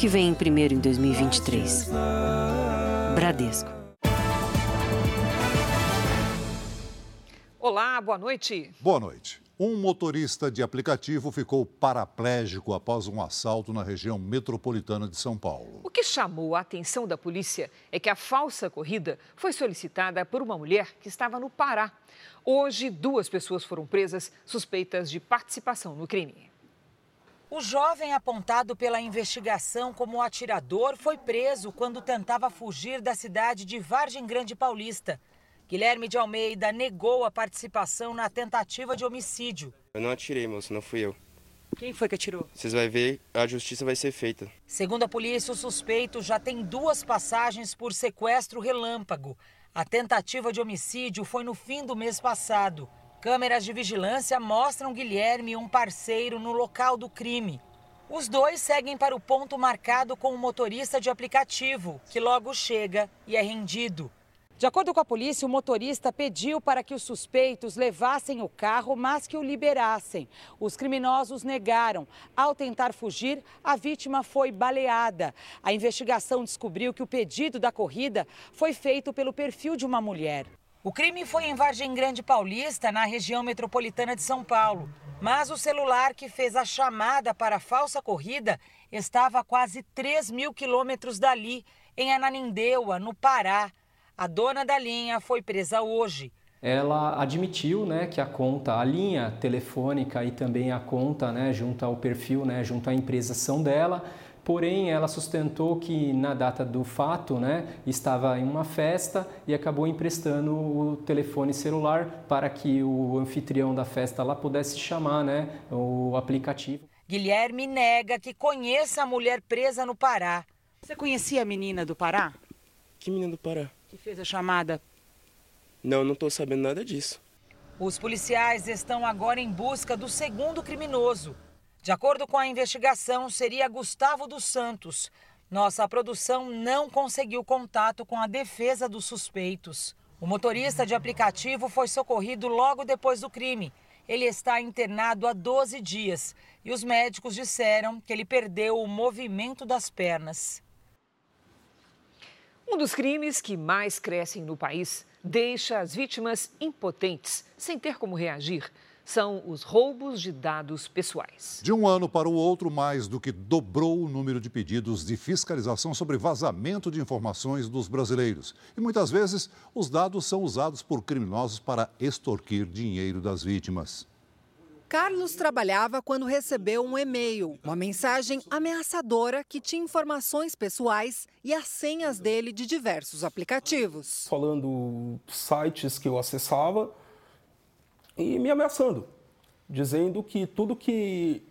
que vem primeiro em 2023. Bradesco. Olá, boa noite. Boa noite. Um motorista de aplicativo ficou paraplégico após um assalto na região metropolitana de São Paulo. O que chamou a atenção da polícia é que a falsa corrida foi solicitada por uma mulher que estava no Pará. Hoje, duas pessoas foram presas suspeitas de participação no crime. O jovem apontado pela investigação como atirador foi preso quando tentava fugir da cidade de Vargem Grande Paulista. Guilherme de Almeida negou a participação na tentativa de homicídio. Eu não atirei, moço, não fui eu. Quem foi que atirou? Vocês vão ver, a justiça vai ser feita. Segundo a polícia, o suspeito já tem duas passagens por sequestro relâmpago. A tentativa de homicídio foi no fim do mês passado. Câmeras de vigilância mostram Guilherme e um parceiro no local do crime. Os dois seguem para o ponto marcado com o motorista de aplicativo, que logo chega e é rendido. De acordo com a polícia, o motorista pediu para que os suspeitos levassem o carro, mas que o liberassem. Os criminosos negaram. Ao tentar fugir, a vítima foi baleada. A investigação descobriu que o pedido da corrida foi feito pelo perfil de uma mulher. O crime foi em Vargem Grande Paulista, na região metropolitana de São Paulo. Mas o celular que fez a chamada para a falsa corrida estava a quase 3 mil quilômetros dali, em Ananindeua, no Pará. A dona da linha foi presa hoje. Ela admitiu né, que a conta, a linha telefônica e também a conta né, junto ao perfil, né, junto à empresa são dela, porém ela sustentou que na data do fato né, estava em uma festa e acabou emprestando o telefone celular para que o anfitrião da festa lá pudesse chamar né, o aplicativo. Guilherme nega que conheça a mulher presa no Pará. Você conhecia a menina do Pará? Que menina do Pará? que fez a chamada? Não, não estou sabendo nada disso. Os policiais estão agora em busca do segundo criminoso. De acordo com a investigação, seria Gustavo dos Santos. Nossa produção não conseguiu contato com a defesa dos suspeitos. O motorista de aplicativo foi socorrido logo depois do crime. Ele está internado há 12 dias e os médicos disseram que ele perdeu o movimento das pernas. Um dos crimes que mais crescem no país deixa as vítimas impotentes, sem ter como reagir. São os roubos de dados pessoais. De um ano para o outro, mais do que dobrou o número de pedidos de fiscalização sobre vazamento de informações dos brasileiros. E muitas vezes, os dados são usados por criminosos para extorquir dinheiro das vítimas. Carlos trabalhava quando recebeu um e-mail, uma mensagem ameaçadora que tinha informações pessoais e as senhas dele de diversos aplicativos. Falando sites que eu acessava e me ameaçando, dizendo que tudo que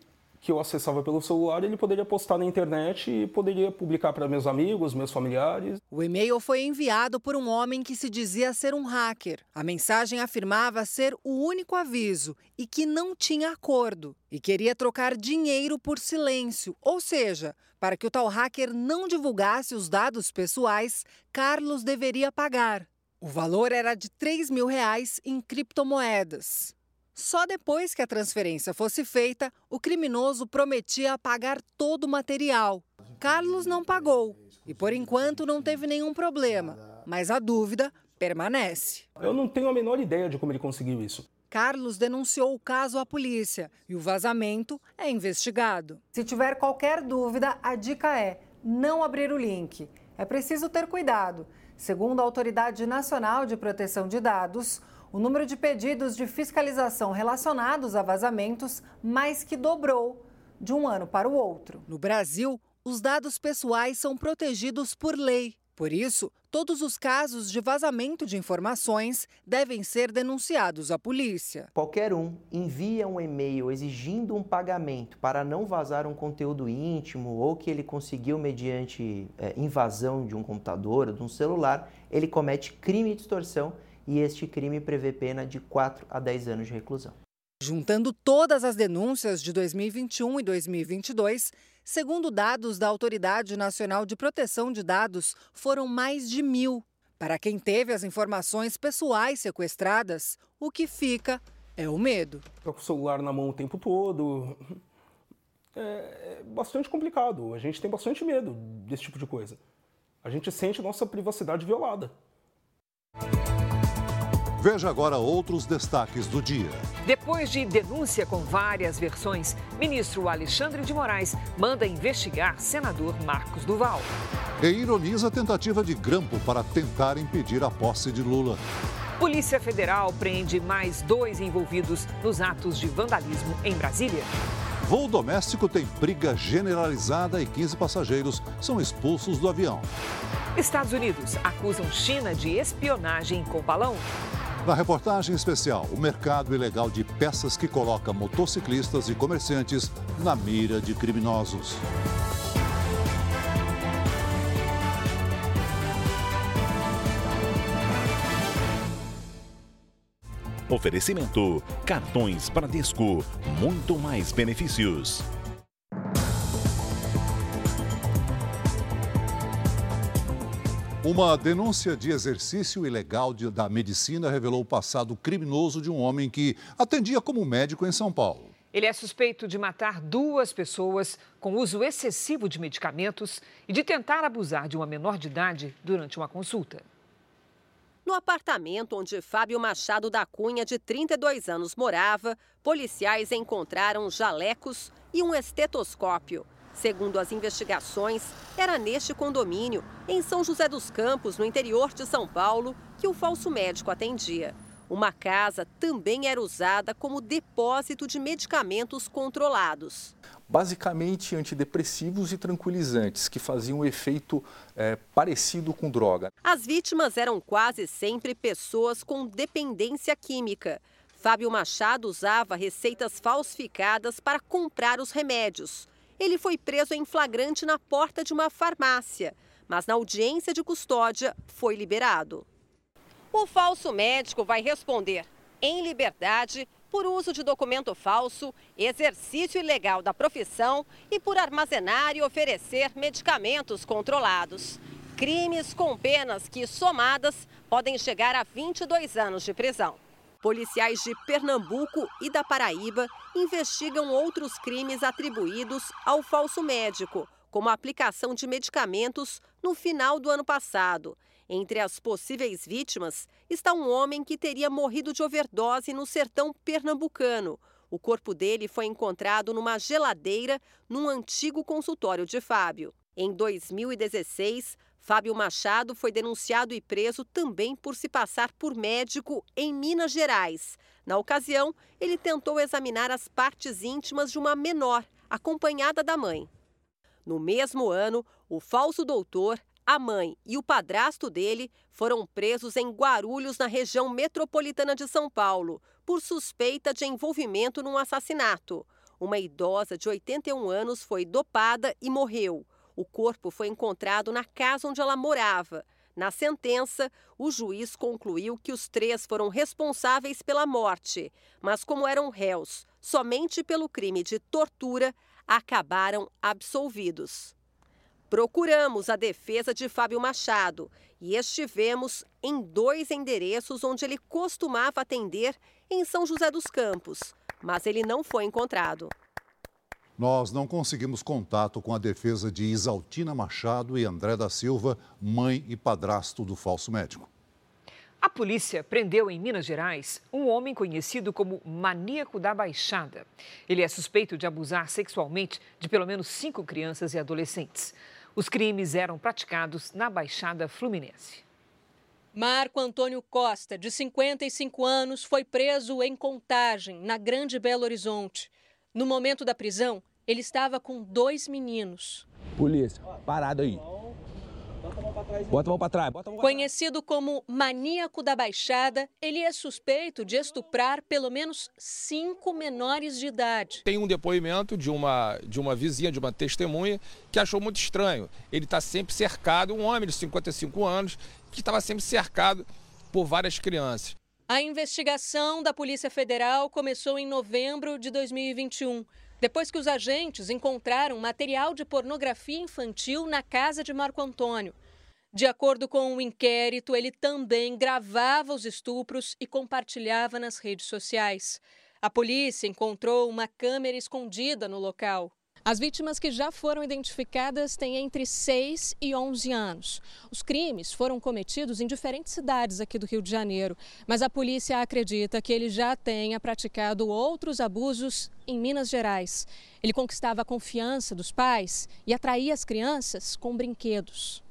que eu acessava pelo celular, ele poderia postar na internet e poderia publicar para meus amigos, meus familiares. O e-mail foi enviado por um homem que se dizia ser um hacker. A mensagem afirmava ser o único aviso e que não tinha acordo e queria trocar dinheiro por silêncio, ou seja, para que o tal hacker não divulgasse os dados pessoais, Carlos deveria pagar. O valor era de 3 mil reais em criptomoedas. Só depois que a transferência fosse feita, o criminoso prometia pagar todo o material. Carlos não pagou e, por enquanto, não teve nenhum problema. Mas a dúvida permanece. Eu não tenho a menor ideia de como ele conseguiu isso. Carlos denunciou o caso à polícia e o vazamento é investigado. Se tiver qualquer dúvida, a dica é não abrir o link. É preciso ter cuidado. Segundo a Autoridade Nacional de Proteção de Dados, o número de pedidos de fiscalização relacionados a vazamentos mais que dobrou de um ano para o outro. No Brasil, os dados pessoais são protegidos por lei. Por isso, todos os casos de vazamento de informações devem ser denunciados à polícia. Qualquer um envia um e-mail exigindo um pagamento para não vazar um conteúdo íntimo ou que ele conseguiu mediante é, invasão de um computador ou de um celular, ele comete crime de extorsão e este crime prevê pena de 4 a 10 anos de reclusão. Juntando todas as denúncias de 2021 e 2022, segundo dados da Autoridade Nacional de Proteção de Dados, foram mais de mil. Para quem teve as informações pessoais sequestradas, o que fica é o medo. Estou com o celular na mão o tempo todo, é, é bastante complicado. A gente tem bastante medo desse tipo de coisa. A gente sente nossa privacidade violada. Veja agora outros destaques do dia. Depois de denúncia com várias versões, ministro Alexandre de Moraes manda investigar senador Marcos Duval. E ironiza a tentativa de grampo para tentar impedir a posse de Lula. Polícia Federal prende mais dois envolvidos nos atos de vandalismo em Brasília. Voo doméstico tem briga generalizada e 15 passageiros são expulsos do avião. Estados Unidos acusam China de espionagem com balão. Na reportagem especial, o mercado ilegal de peças que coloca motociclistas e comerciantes na mira de criminosos. Oferecimento: cartões Bradesco, muito mais benefícios. Uma denúncia de exercício ilegal de, da medicina revelou o passado criminoso de um homem que atendia como médico em São Paulo. Ele é suspeito de matar duas pessoas com uso excessivo de medicamentos e de tentar abusar de uma menor de idade durante uma consulta. No apartamento onde Fábio Machado da Cunha, de 32 anos, morava, policiais encontraram jalecos e um estetoscópio. Segundo as investigações, era neste condomínio, em São José dos Campos, no interior de São Paulo, que o falso médico atendia. Uma casa também era usada como depósito de medicamentos controlados. Basicamente antidepressivos e tranquilizantes, que faziam um efeito é, parecido com droga. As vítimas eram quase sempre pessoas com dependência química. Fábio Machado usava receitas falsificadas para comprar os remédios ele foi preso em flagrante na porta de uma farmácia, mas na audiência de custódia foi liberado. O falso médico vai responder em liberdade por uso de documento falso, exercício ilegal da profissão e por armazenar e oferecer medicamentos controlados. Crimes com penas que, somadas, podem chegar a 22 anos de prisão. Policiais de Pernambuco e da Paraíba investigam outros crimes atribuídos ao falso médico, como a aplicação de medicamentos no final do ano passado. Entre as possíveis vítimas está um homem que teria morrido de overdose no sertão pernambucano. O corpo dele foi encontrado numa geladeira num antigo consultório de Fábio. Em 2016, Fábio Machado foi denunciado e preso também por se passar por médico em Minas Gerais. Na ocasião, ele tentou examinar as partes íntimas de uma menor, acompanhada da mãe. No mesmo ano, o falso doutor, a mãe e o padrasto dele foram presos em Guarulhos, na região metropolitana de São Paulo, por suspeita de envolvimento num assassinato. Uma idosa de 81 anos foi dopada e morreu. O corpo foi encontrado na casa onde ela morava. Na sentença, o juiz concluiu que os três foram responsáveis pela morte, mas, como eram réus somente pelo crime de tortura, acabaram absolvidos. Procuramos a defesa de Fábio Machado e estivemos em dois endereços onde ele costumava atender em São José dos Campos, mas ele não foi encontrado. Nós não conseguimos contato com a defesa de Isaltina Machado e André da Silva, mãe e padrasto do falso médico. A polícia prendeu em Minas Gerais um homem conhecido como Maníaco da Baixada. Ele é suspeito de abusar sexualmente de pelo menos cinco crianças e adolescentes. Os crimes eram praticados na Baixada Fluminense. Marco Antônio Costa, de 55 anos, foi preso em Contagem, na Grande Belo Horizonte. No momento da prisão, ele estava com dois meninos. Polícia, parado aí. Bota a mão para trás. Bota a mão Conhecido como maníaco da Baixada, ele é suspeito de estuprar pelo menos cinco menores de idade. Tem um depoimento de uma, de uma vizinha, de uma testemunha, que achou muito estranho. Ele está sempre cercado, um homem de 55 anos, que estava sempre cercado por várias crianças. A investigação da Polícia Federal começou em novembro de 2021 depois que os agentes encontraram material de pornografia infantil na casa de Marco Antônio. De acordo com o inquérito, ele também gravava os estupros e compartilhava nas redes sociais. A polícia encontrou uma câmera escondida no local. As vítimas que já foram identificadas têm entre 6 e 11 anos. Os crimes foram cometidos em diferentes cidades aqui do Rio de Janeiro, mas a polícia acredita que ele já tenha praticado outros abusos em Minas Gerais. Ele conquistava a confiança dos pais e atraía as crianças com brinquedos.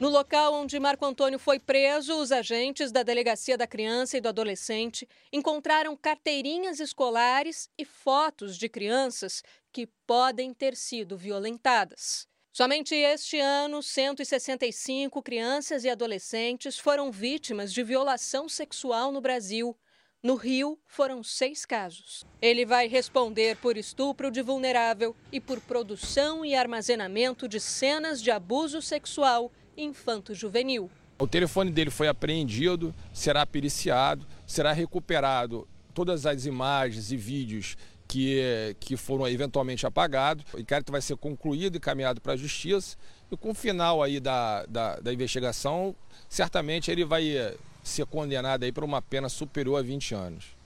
No local onde Marco Antônio foi preso, os agentes da Delegacia da Criança e do Adolescente encontraram carteirinhas escolares e fotos de crianças que podem ter sido violentadas. Somente este ano, 165 crianças e adolescentes foram vítimas de violação sexual no Brasil. No Rio, foram seis casos. Ele vai responder por estupro de vulnerável e por produção e armazenamento de cenas de abuso sexual infanto-juvenil. O telefone dele foi apreendido, será periciado, será recuperado todas as imagens e vídeos que, que foram eventualmente apagados. O inquérito vai ser concluído e caminhado para a justiça. E com o final aí da, da, da investigação, certamente ele vai ser condenado aí por uma pena superior a 20 anos.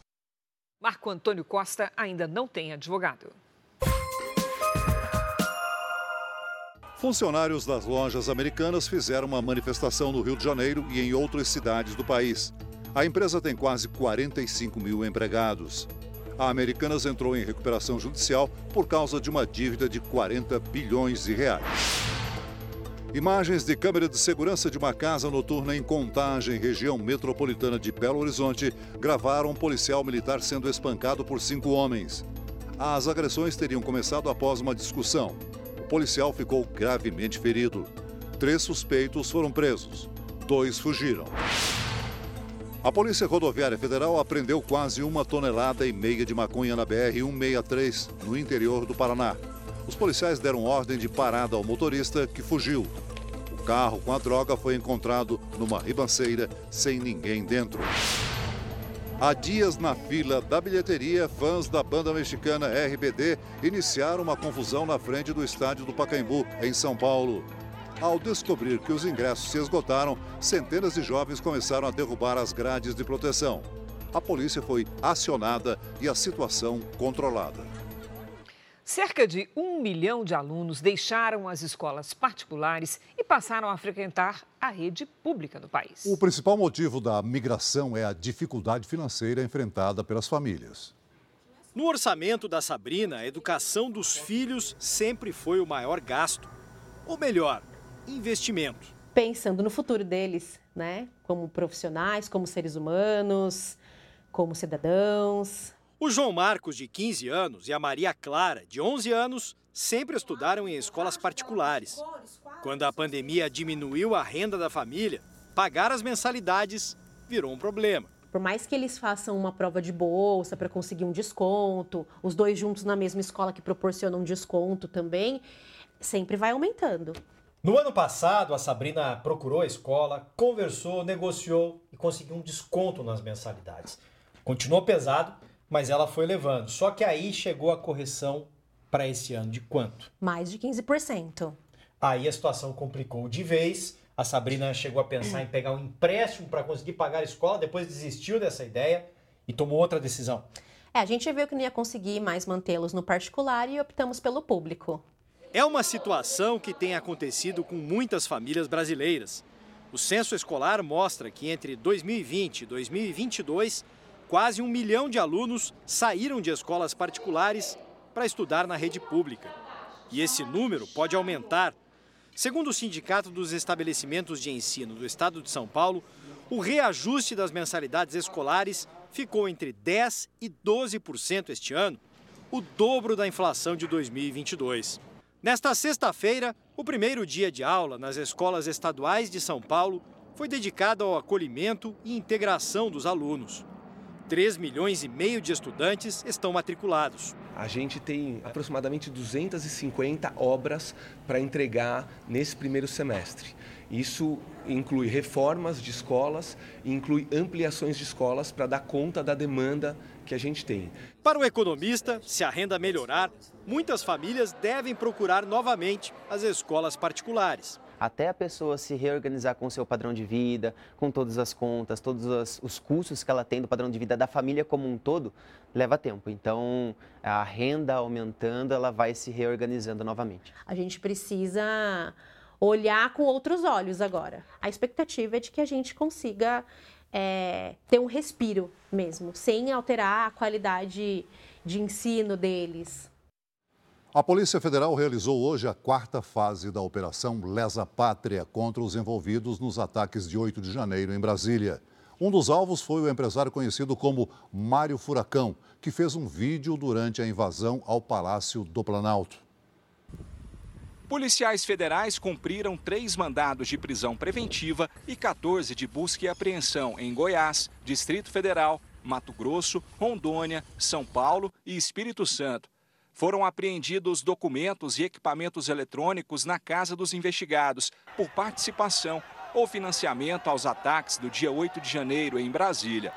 Marco Antônio Costa ainda não tem advogado. Funcionários das lojas americanas fizeram uma manifestação no Rio de Janeiro e em outras cidades do país. A empresa tem quase 45 mil empregados. A Americanas entrou em recuperação judicial por causa de uma dívida de 40 bilhões de reais. Imagens de câmera de segurança de uma casa noturna em Contagem, região metropolitana de Belo Horizonte, gravaram um policial militar sendo espancado por cinco homens. As agressões teriam começado após uma discussão policial ficou gravemente ferido. Três suspeitos foram presos. Dois fugiram. A Polícia Rodoviária Federal apreendeu quase uma tonelada e meia de maconha na BR-163, no interior do Paraná. Os policiais deram ordem de parada ao motorista, que fugiu. O carro com a droga foi encontrado numa ribanceira, sem ninguém dentro. Há dias na fila da bilheteria, fãs da banda mexicana RBD iniciaram uma confusão na frente do estádio do Pacaembu, em São Paulo. Ao descobrir que os ingressos se esgotaram, centenas de jovens começaram a derrubar as grades de proteção. A polícia foi acionada e a situação controlada. Cerca de um milhão de alunos deixaram as escolas particulares e passaram a frequentar a rede pública no país. O principal motivo da migração é a dificuldade financeira enfrentada pelas famílias. No orçamento da Sabrina, a educação dos filhos sempre foi o maior gasto. Ou melhor, investimento. Pensando no futuro deles, né? Como profissionais, como seres humanos, como cidadãos. O João Marcos, de 15 anos, e a Maria Clara, de 11 anos, sempre estudaram em escolas particulares. Quando a pandemia diminuiu a renda da família, pagar as mensalidades virou um problema. Por mais que eles façam uma prova de bolsa para conseguir um desconto, os dois juntos na mesma escola que proporcionam um desconto também, sempre vai aumentando. No ano passado, a Sabrina procurou a escola, conversou, negociou e conseguiu um desconto nas mensalidades. Continuou pesado, mas ela foi levando. Só que aí chegou a correção para esse ano de quanto? Mais de 15%. Aí a situação complicou de vez. A Sabrina chegou a pensar em pegar um empréstimo para conseguir pagar a escola, depois desistiu dessa ideia e tomou outra decisão. É, a gente viu que não ia conseguir mais mantê-los no particular e optamos pelo público. É uma situação que tem acontecido com muitas famílias brasileiras. O censo escolar mostra que entre 2020 e 2022, quase um milhão de alunos saíram de escolas particulares para estudar na rede pública. E esse número pode aumentar. Segundo o Sindicato dos Estabelecimentos de Ensino do Estado de São Paulo, o reajuste das mensalidades escolares ficou entre 10% e 12% este ano, o dobro da inflação de 2022. Nesta sexta-feira, o primeiro dia de aula nas escolas estaduais de São Paulo foi dedicado ao acolhimento e integração dos alunos. 3 milhões e meio de estudantes estão matriculados. A gente tem aproximadamente 250 obras para entregar nesse primeiro semestre. Isso inclui reformas de escolas inclui ampliações de escolas para dar conta da demanda que a gente tem. Para o economista, se a renda melhorar, muitas famílias devem procurar novamente as escolas particulares. Até a pessoa se reorganizar com o seu padrão de vida, com todas as contas, todos os custos que ela tem do padrão de vida da família como um todo, leva tempo. Então, a renda aumentando, ela vai se reorganizando novamente. A gente precisa olhar com outros olhos agora. A expectativa é de que a gente consiga é, ter um respiro mesmo, sem alterar a qualidade de ensino deles. A Polícia Federal realizou hoje a quarta fase da Operação Lesa Pátria contra os envolvidos nos ataques de 8 de janeiro em Brasília. Um dos alvos foi o empresário conhecido como Mário Furacão, que fez um vídeo durante a invasão ao Palácio do Planalto. Policiais federais cumpriram três mandados de prisão preventiva e 14 de busca e apreensão em Goiás, Distrito Federal, Mato Grosso, Rondônia, São Paulo e Espírito Santo. Foram apreendidos documentos e equipamentos eletrônicos na casa dos investigados por participação ou financiamento aos ataques do dia 8 de janeiro em Brasília.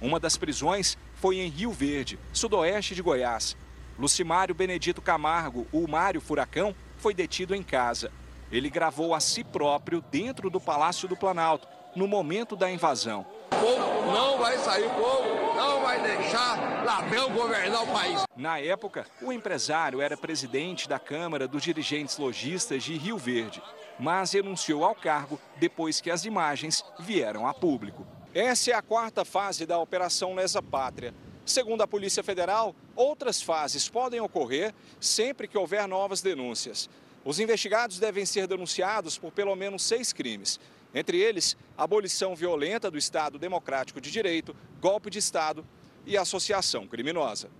Uma das prisões foi em Rio Verde, sudoeste de Goiás. Lucimário Benedito Camargo, o Mário Furacão, foi detido em casa. Ele gravou a si próprio dentro do Palácio do Planalto, no momento da invasão. O povo não vai sair, o povo não vai deixar ladrão governar o país. Na época, o empresário era presidente da Câmara dos Dirigentes Logistas de Rio Verde, mas renunciou ao cargo depois que as imagens vieram a público. Essa é a quarta fase da Operação Lesa Pátria. Segundo a Polícia Federal, outras fases podem ocorrer sempre que houver novas denúncias. Os investigados devem ser denunciados por pelo menos seis crimes. Entre eles, abolição violenta do Estado Democrático de Direito, golpe de Estado e associação criminosa.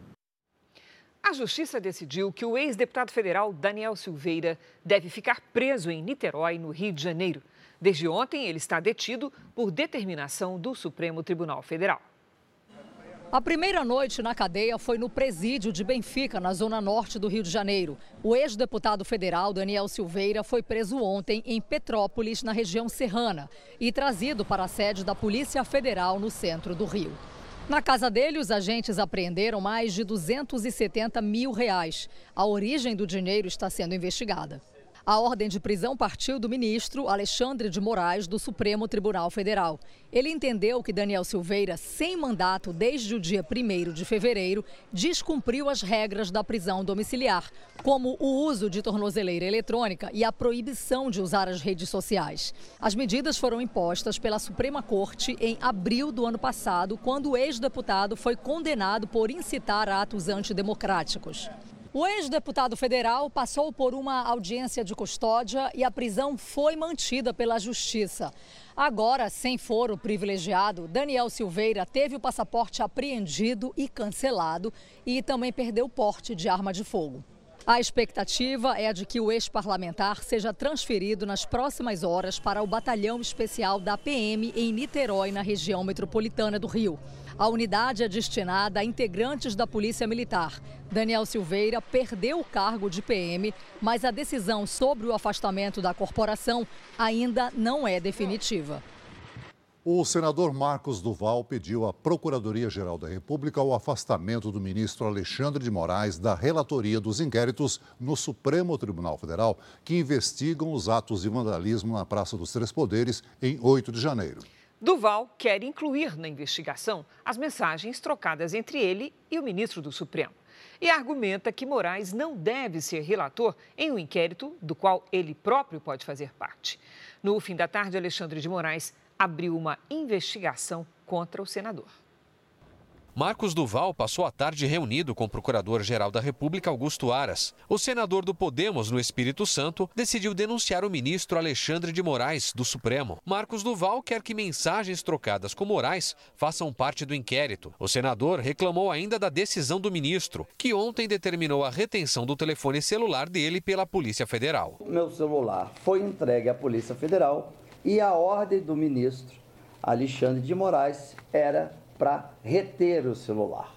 A Justiça decidiu que o ex-deputado federal Daniel Silveira deve ficar preso em Niterói, no Rio de Janeiro. Desde ontem, ele está detido por determinação do Supremo Tribunal Federal. A primeira noite na cadeia foi no presídio de Benfica, na zona norte do Rio de Janeiro. O ex-deputado federal Daniel Silveira foi preso ontem em Petrópolis, na região serrana, e trazido para a sede da Polícia Federal no centro do Rio. Na casa dele, os agentes apreenderam mais de 270 mil reais. A origem do dinheiro está sendo investigada. A ordem de prisão partiu do ministro Alexandre de Moraes, do Supremo Tribunal Federal. Ele entendeu que Daniel Silveira, sem mandato desde o dia 1 de fevereiro, descumpriu as regras da prisão domiciliar, como o uso de tornozeleira eletrônica e a proibição de usar as redes sociais. As medidas foram impostas pela Suprema Corte em abril do ano passado, quando o ex-deputado foi condenado por incitar atos antidemocráticos. O ex-deputado federal passou por uma audiência de custódia e a prisão foi mantida pela Justiça. Agora, sem foro privilegiado, Daniel Silveira teve o passaporte apreendido e cancelado e também perdeu porte de arma de fogo. A expectativa é a de que o ex-parlamentar seja transferido nas próximas horas para o batalhão especial da PM em Niterói, na região metropolitana do Rio. A unidade é destinada a integrantes da Polícia Militar. Daniel Silveira perdeu o cargo de PM, mas a decisão sobre o afastamento da corporação ainda não é definitiva. O senador Marcos Duval pediu à Procuradoria-Geral da República o afastamento do ministro Alexandre de Moraes da relatoria dos inquéritos no Supremo Tribunal Federal que investigam os atos de vandalismo na Praça dos Três Poderes em 8 de janeiro. Duval quer incluir na investigação as mensagens trocadas entre ele e o ministro do Supremo. E argumenta que Moraes não deve ser relator em um inquérito do qual ele próprio pode fazer parte. No fim da tarde, Alexandre de Moraes abriu uma investigação contra o senador. Marcos Duval passou a tarde reunido com o Procurador-Geral da República, Augusto Aras. O senador do Podemos, no Espírito Santo, decidiu denunciar o ministro Alexandre de Moraes, do Supremo. Marcos Duval quer que mensagens trocadas com Moraes façam parte do inquérito. O senador reclamou ainda da decisão do ministro, que ontem determinou a retenção do telefone celular dele pela Polícia Federal. Meu celular foi entregue à Polícia Federal e a ordem do ministro Alexandre de Moraes era para reter o celular.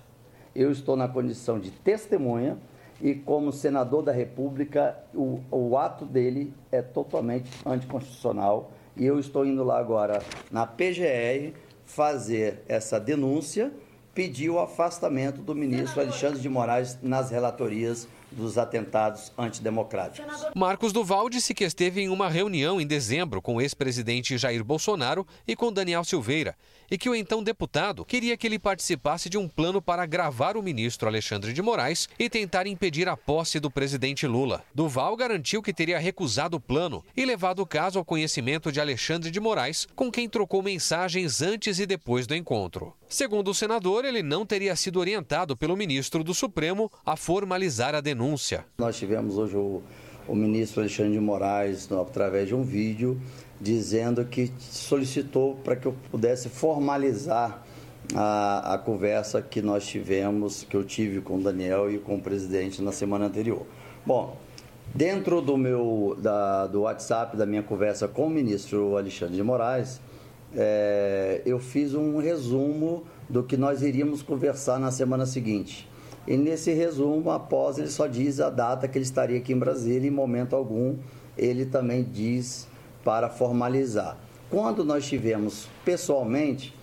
Eu estou na condição de testemunha e, como senador da República, o, o ato dele é totalmente anticonstitucional e eu estou indo lá agora na PGR fazer essa denúncia, pedir o afastamento do ministro Alexandre de Moraes nas relatorias dos atentados antidemocráticos. Marcos Duval disse que esteve em uma reunião em dezembro com o ex-presidente Jair Bolsonaro e com Daniel Silveira e que o então deputado queria que ele participasse de um plano para gravar o ministro Alexandre de Moraes e tentar impedir a posse do presidente Lula. Duval garantiu que teria recusado o plano e levado o caso ao conhecimento de Alexandre de Moraes, com quem trocou mensagens antes e depois do encontro. Segundo o senador, ele não teria sido orientado pelo ministro do Supremo a formalizar a denúncia. Nós tivemos hoje o, o ministro Alexandre de Moraes, através de um vídeo, dizendo que solicitou para que eu pudesse formalizar a, a conversa que nós tivemos, que eu tive com o Daniel e com o presidente na semana anterior. Bom, dentro do meu da, do WhatsApp da minha conversa com o ministro Alexandre de Moraes, é, eu fiz um resumo do que nós iríamos conversar na semana seguinte. E nesse resumo, após ele só diz a data que ele estaria aqui em Brasília, em momento algum ele também diz para formalizar. Quando nós tivemos pessoalmente,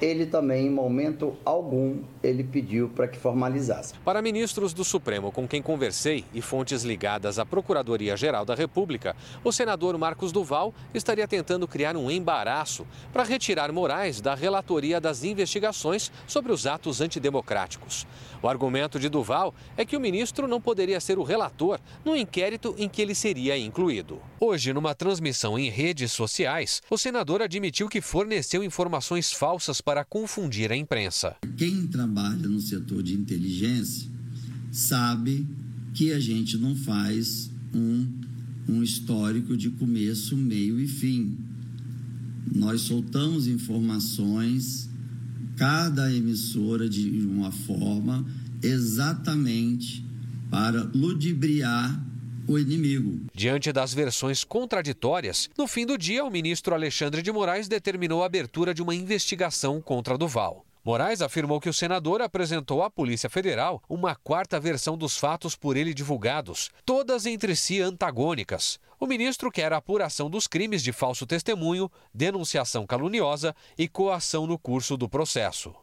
ele também, em momento algum, ele pediu para que formalizasse. Para ministros do Supremo com quem conversei e fontes ligadas à Procuradoria-Geral da República, o senador Marcos Duval estaria tentando criar um embaraço para retirar Moraes da relatoria das investigações sobre os atos antidemocráticos. O argumento de Duval é que o ministro não poderia ser o relator no inquérito em que ele seria incluído. Hoje, numa transmissão em redes sociais, o senador admitiu que forneceu informações falsas para confundir a imprensa. Quem trabalha no setor de inteligência sabe que a gente não faz um, um histórico de começo, meio e fim. Nós soltamos informações, cada emissora de uma forma, exatamente para ludibriar o inimigo. Diante das versões contraditórias, no fim do dia, o ministro Alexandre de Moraes determinou a abertura de uma investigação contra Duval. Moraes afirmou que o senador apresentou à Polícia Federal uma quarta versão dos fatos por ele divulgados, todas entre si antagônicas. O ministro quer a apuração dos crimes de falso testemunho, denunciação caluniosa e coação no curso do processo.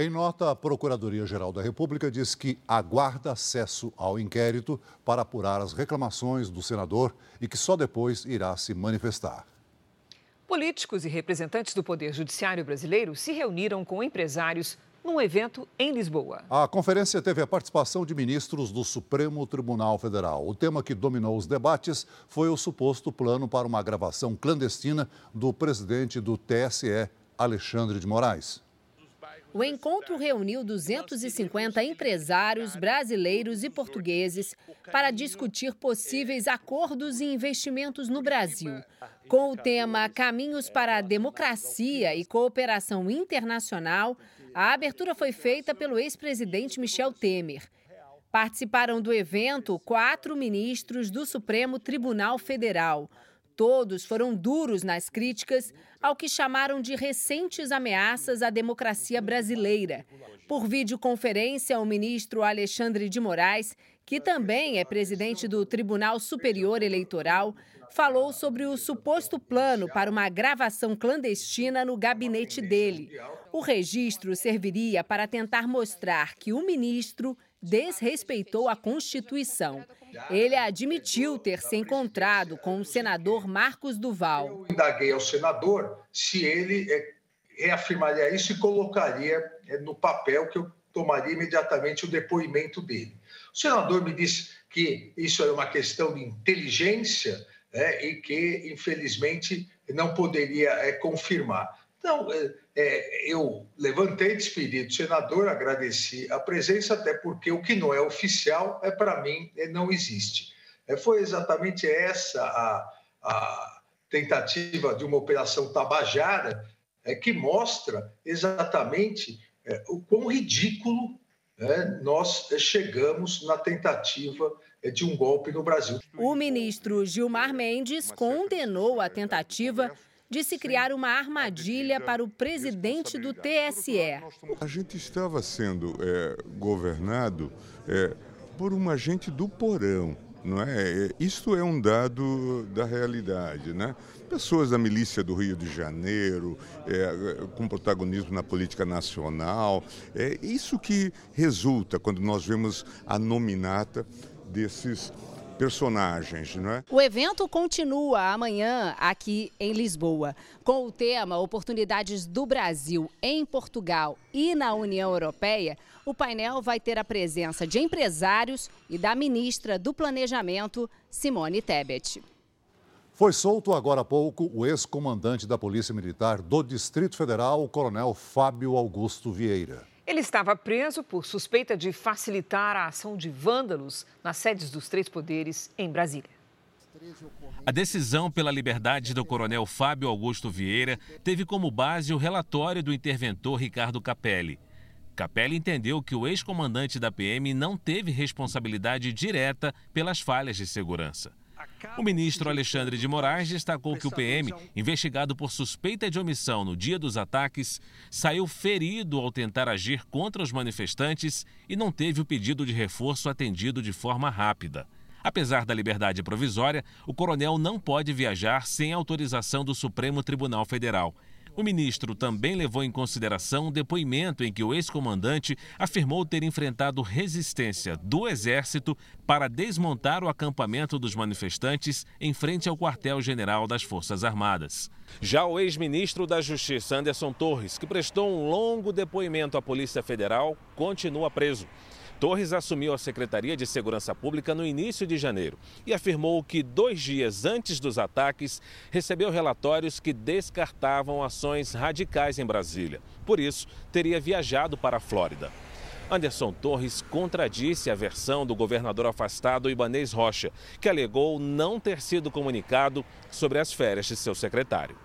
Em nota, a Procuradoria-Geral da República diz que aguarda acesso ao inquérito para apurar as reclamações do senador e que só depois irá se manifestar. Políticos e representantes do Poder Judiciário brasileiro se reuniram com empresários num evento em Lisboa. A conferência teve a participação de ministros do Supremo Tribunal Federal. O tema que dominou os debates foi o suposto plano para uma gravação clandestina do presidente do TSE, Alexandre de Moraes. O encontro reuniu 250 empresários brasileiros e portugueses para discutir possíveis acordos e investimentos no Brasil. Com o tema Caminhos para a Democracia e Cooperação Internacional, a abertura foi feita pelo ex-presidente Michel Temer. Participaram do evento quatro ministros do Supremo Tribunal Federal. Todos foram duros nas críticas ao que chamaram de recentes ameaças à democracia brasileira. Por videoconferência, o ministro Alexandre de Moraes, que também é presidente do Tribunal Superior Eleitoral, falou sobre o suposto plano para uma gravação clandestina no gabinete dele. O registro serviria para tentar mostrar que o ministro desrespeitou a Constituição. Ele admitiu ter se encontrado com o senador Marcos Duval. Eu indaguei ao senador se ele é, reafirmaria isso e colocaria é, no papel que eu tomaria imediatamente o depoimento dele. O senador me disse que isso é uma questão de inteligência né, e que, infelizmente, não poderia é, confirmar. Então, é, é, eu levantei, despedi do senador, agradeci a presença, até porque o que não é oficial, é para mim, é, não existe. É, foi exatamente essa a, a, tentativa de uma operação tabajara é, que mostra exatamente é, o quão ridículo é, nós chegamos na tentativa é, de um golpe no Brasil. O ministro Gilmar Mendes condenou a tentativa de se criar uma armadilha para o presidente do TSE. A gente estava sendo é, governado é, por um agente do porão. Não é? é? Isto é um dado da realidade. Né? Pessoas da milícia do Rio de Janeiro, é, com protagonismo na política nacional. É isso que resulta quando nós vemos a nominata desses personagens, não é? O evento continua amanhã aqui em Lisboa, com o tema Oportunidades do Brasil em Portugal e na União Europeia. O painel vai ter a presença de empresários e da ministra do Planejamento, Simone Tebet. Foi solto agora há pouco o ex-comandante da Polícia Militar do Distrito Federal, o coronel Fábio Augusto Vieira. Ele estava preso por suspeita de facilitar a ação de vândalos nas sedes dos três poderes em Brasília. A decisão pela liberdade do coronel Fábio Augusto Vieira teve como base o relatório do interventor Ricardo Capelli. Capelli entendeu que o ex-comandante da PM não teve responsabilidade direta pelas falhas de segurança. O ministro Alexandre de Moraes destacou que o PM, investigado por suspeita de omissão no dia dos ataques, saiu ferido ao tentar agir contra os manifestantes e não teve o pedido de reforço atendido de forma rápida. Apesar da liberdade provisória, o coronel não pode viajar sem autorização do Supremo Tribunal Federal. O ministro também levou em consideração um depoimento em que o ex-comandante afirmou ter enfrentado resistência do Exército para desmontar o acampamento dos manifestantes em frente ao quartel-general das Forças Armadas. Já o ex-ministro da Justiça, Anderson Torres, que prestou um longo depoimento à Polícia Federal, continua preso. Torres assumiu a Secretaria de Segurança Pública no início de janeiro e afirmou que dois dias antes dos ataques recebeu relatórios que descartavam ações radicais em Brasília. Por isso, teria viajado para a Flórida. Anderson Torres contradisse a versão do governador afastado Ibanês Rocha, que alegou não ter sido comunicado sobre as férias de seu secretário.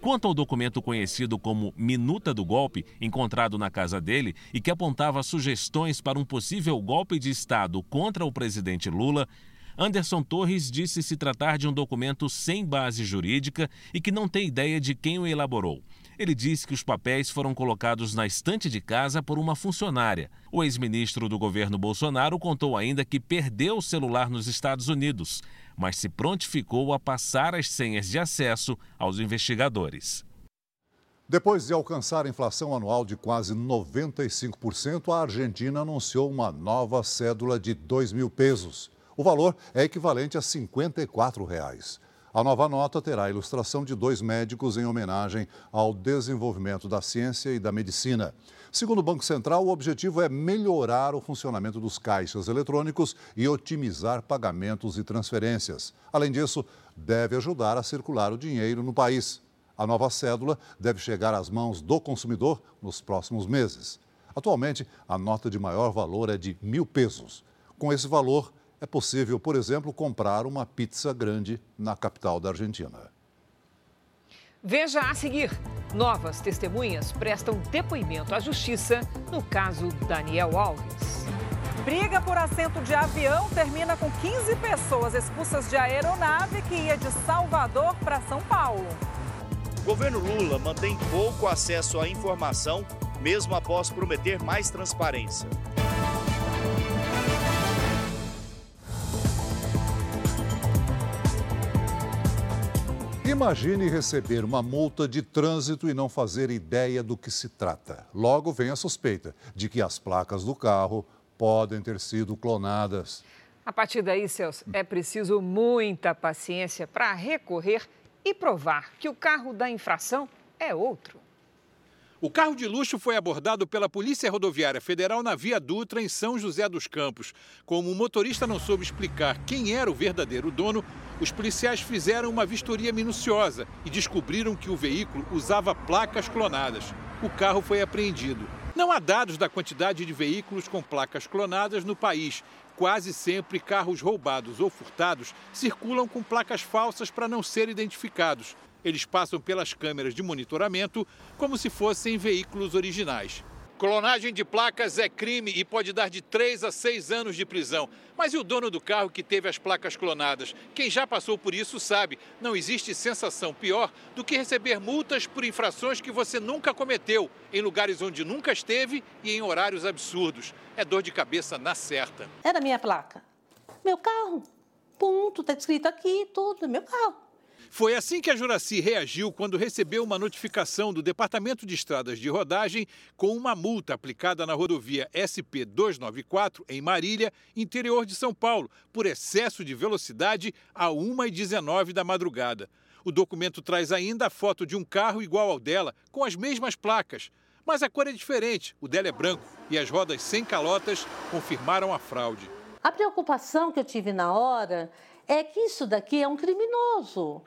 Quanto ao documento conhecido como Minuta do Golpe, encontrado na casa dele e que apontava sugestões para um possível golpe de Estado contra o presidente Lula, Anderson Torres disse se tratar de um documento sem base jurídica e que não tem ideia de quem o elaborou. Ele disse que os papéis foram colocados na estante de casa por uma funcionária. O ex-ministro do governo Bolsonaro contou ainda que perdeu o celular nos Estados Unidos mas se prontificou a passar as senhas de acesso aos investigadores. Depois de alcançar a inflação anual de quase 95%, a Argentina anunciou uma nova cédula de 2 mil pesos. O valor é equivalente a 54 reais. A nova nota terá a ilustração de dois médicos em homenagem ao desenvolvimento da ciência e da medicina. Segundo o Banco Central, o objetivo é melhorar o funcionamento dos caixas eletrônicos e otimizar pagamentos e transferências. Além disso, deve ajudar a circular o dinheiro no país. A nova cédula deve chegar às mãos do consumidor nos próximos meses. Atualmente, a nota de maior valor é de mil pesos. Com esse valor, é possível, por exemplo, comprar uma pizza grande na capital da Argentina. Veja a seguir: novas testemunhas prestam depoimento à justiça no caso Daniel Alves. Briga por assento de avião termina com 15 pessoas expulsas de aeronave que ia de Salvador para São Paulo. O governo Lula mantém pouco acesso à informação, mesmo após prometer mais transparência. Imagine receber uma multa de trânsito e não fazer ideia do que se trata. Logo vem a suspeita de que as placas do carro podem ter sido clonadas. A partir daí, Celso, é preciso muita paciência para recorrer e provar que o carro da infração é outro. O carro de luxo foi abordado pela Polícia Rodoviária Federal na Via Dutra, em São José dos Campos. Como o motorista não soube explicar quem era o verdadeiro dono, os policiais fizeram uma vistoria minuciosa e descobriram que o veículo usava placas clonadas. O carro foi apreendido. Não há dados da quantidade de veículos com placas clonadas no país. Quase sempre carros roubados ou furtados circulam com placas falsas para não ser identificados. Eles passam pelas câmeras de monitoramento como se fossem veículos originais. Clonagem de placas é crime e pode dar de 3 a 6 anos de prisão. Mas e o dono do carro que teve as placas clonadas? Quem já passou por isso sabe, não existe sensação pior do que receber multas por infrações que você nunca cometeu, em lugares onde nunca esteve e em horários absurdos. É dor de cabeça na certa. É da minha placa. Meu carro. Ponto, está escrito aqui tudo, é meu carro. Foi assim que a Juraci reagiu quando recebeu uma notificação do Departamento de Estradas de Rodagem com uma multa aplicada na rodovia SP-294, em Marília, interior de São Paulo, por excesso de velocidade a 1h19 da madrugada. O documento traz ainda a foto de um carro igual ao dela, com as mesmas placas. Mas a cor é diferente, o dela é branco e as rodas sem calotas confirmaram a fraude. A preocupação que eu tive na hora é que isso daqui é um criminoso.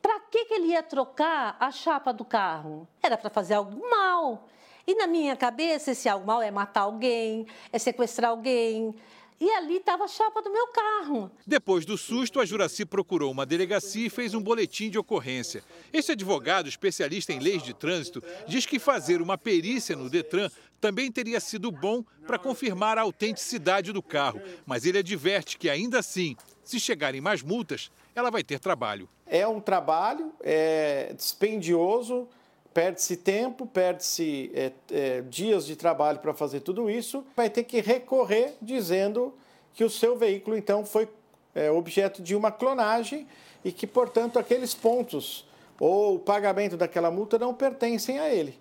Para que, que ele ia trocar a chapa do carro? Era para fazer algo mal. E na minha cabeça, esse algo mal é matar alguém, é sequestrar alguém. E ali estava a chapa do meu carro. Depois do susto, a Juraci procurou uma delegacia e fez um boletim de ocorrência. Esse advogado, especialista em leis de trânsito, diz que fazer uma perícia no Detran também teria sido bom para confirmar a autenticidade do carro. Mas ele adverte que, ainda assim, se chegarem mais multas, ela vai ter trabalho. É um trabalho é dispendioso, perde-se tempo, perde-se é, é, dias de trabalho para fazer tudo isso. Vai ter que recorrer dizendo que o seu veículo, então, foi é, objeto de uma clonagem e que, portanto, aqueles pontos ou o pagamento daquela multa não pertencem a ele.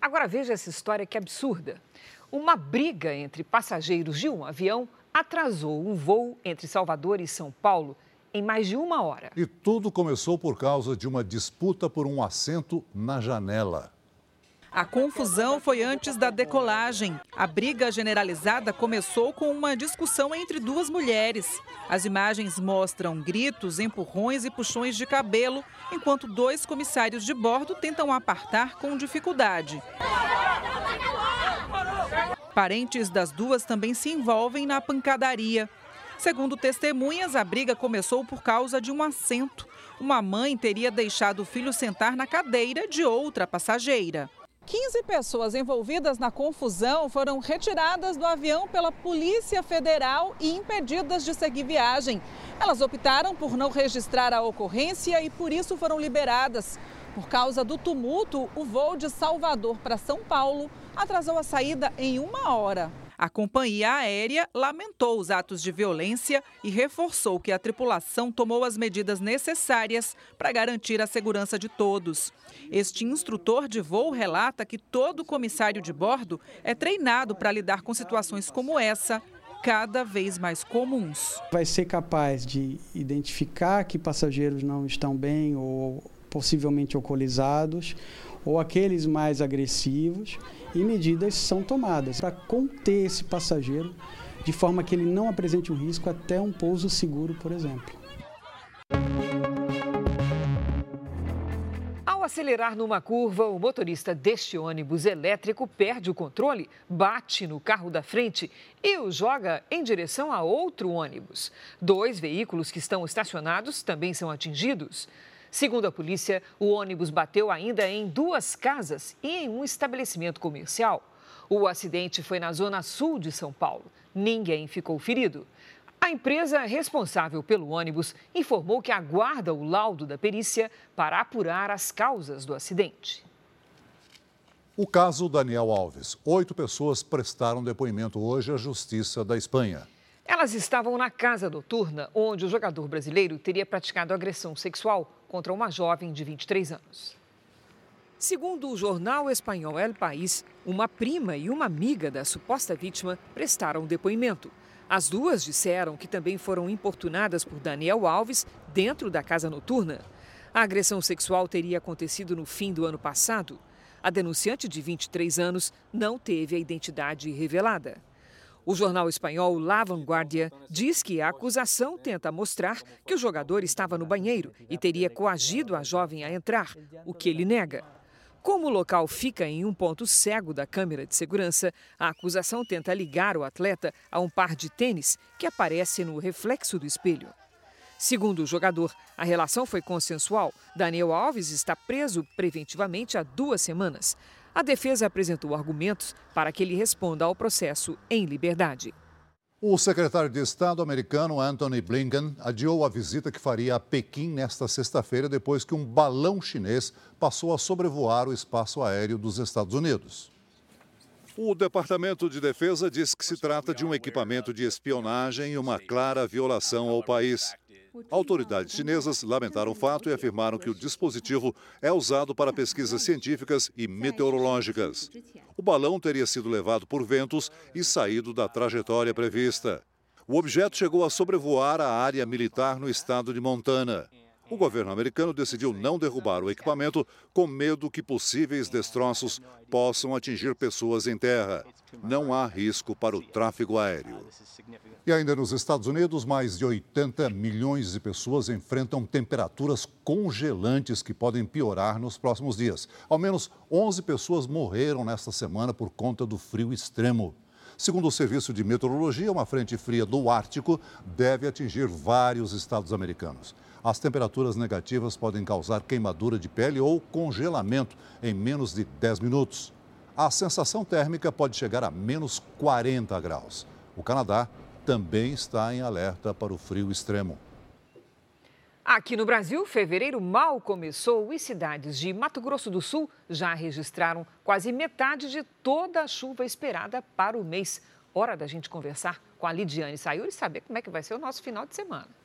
Agora veja essa história que absurda. Uma briga entre passageiros de um avião atrasou um voo entre Salvador e São Paulo em mais de uma hora. E tudo começou por causa de uma disputa por um assento na janela. A confusão foi antes da decolagem. A briga generalizada começou com uma discussão entre duas mulheres. As imagens mostram gritos, empurrões e puxões de cabelo, enquanto dois comissários de bordo tentam apartar com dificuldade. Parentes das duas também se envolvem na pancadaria. Segundo testemunhas, a briga começou por causa de um assento. Uma mãe teria deixado o filho sentar na cadeira de outra passageira. 15 pessoas envolvidas na confusão foram retiradas do avião pela Polícia Federal e impedidas de seguir viagem. Elas optaram por não registrar a ocorrência e por isso foram liberadas. Por causa do tumulto, o voo de Salvador para São Paulo atrasou a saída em uma hora. A companhia aérea lamentou os atos de violência e reforçou que a tripulação tomou as medidas necessárias para garantir a segurança de todos. Este instrutor de voo relata que todo comissário de bordo é treinado para lidar com situações como essa cada vez mais comuns. Vai ser capaz de identificar que passageiros não estão bem ou possivelmente alcoolizados, ou aqueles mais agressivos, e medidas são tomadas para conter esse passageiro de forma que ele não apresente um risco até um pouso seguro, por exemplo. Ao acelerar numa curva, o motorista deste ônibus elétrico perde o controle, bate no carro da frente e o joga em direção a outro ônibus. Dois veículos que estão estacionados também são atingidos. Segundo a polícia, o ônibus bateu ainda em duas casas e em um estabelecimento comercial. O acidente foi na zona sul de São Paulo. Ninguém ficou ferido. A empresa responsável pelo ônibus informou que aguarda o laudo da perícia para apurar as causas do acidente. O caso Daniel Alves. Oito pessoas prestaram depoimento hoje à Justiça da Espanha. Elas estavam na casa noturna onde o jogador brasileiro teria praticado agressão sexual contra uma jovem de 23 anos. Segundo o jornal espanhol El País, uma prima e uma amiga da suposta vítima prestaram depoimento. As duas disseram que também foram importunadas por Daniel Alves dentro da casa noturna. A agressão sexual teria acontecido no fim do ano passado. A denunciante de 23 anos não teve a identidade revelada. O jornal espanhol La Vanguardia diz que a acusação tenta mostrar que o jogador estava no banheiro e teria coagido a jovem a entrar, o que ele nega. Como o local fica em um ponto cego da câmera de segurança, a acusação tenta ligar o atleta a um par de tênis que aparece no reflexo do espelho. Segundo o jogador, a relação foi consensual. Daniel Alves está preso preventivamente há duas semanas. A defesa apresentou argumentos para que ele responda ao processo em liberdade. O secretário de Estado americano Anthony Blinken adiou a visita que faria a Pequim nesta sexta-feira depois que um balão chinês passou a sobrevoar o espaço aéreo dos Estados Unidos. O Departamento de Defesa diz que se trata de um equipamento de espionagem e uma clara violação ao país. Autoridades chinesas lamentaram o fato e afirmaram que o dispositivo é usado para pesquisas científicas e meteorológicas. O balão teria sido levado por ventos e saído da trajetória prevista. O objeto chegou a sobrevoar a área militar no estado de Montana. O governo americano decidiu não derrubar o equipamento com medo que possíveis destroços possam atingir pessoas em terra. Não há risco para o tráfego aéreo. E ainda nos Estados Unidos, mais de 80 milhões de pessoas enfrentam temperaturas congelantes que podem piorar nos próximos dias. Ao menos 11 pessoas morreram nesta semana por conta do frio extremo. Segundo o Serviço de Meteorologia, uma frente fria do Ártico deve atingir vários estados americanos. As temperaturas negativas podem causar queimadura de pele ou congelamento em menos de 10 minutos. A sensação térmica pode chegar a menos 40 graus. O Canadá também está em alerta para o frio extremo. Aqui no Brasil, fevereiro mal começou e cidades de Mato Grosso do Sul já registraram quase metade de toda a chuva esperada para o mês. Hora da gente conversar com a Lidiane Sayuri e saber como é que vai ser o nosso final de semana.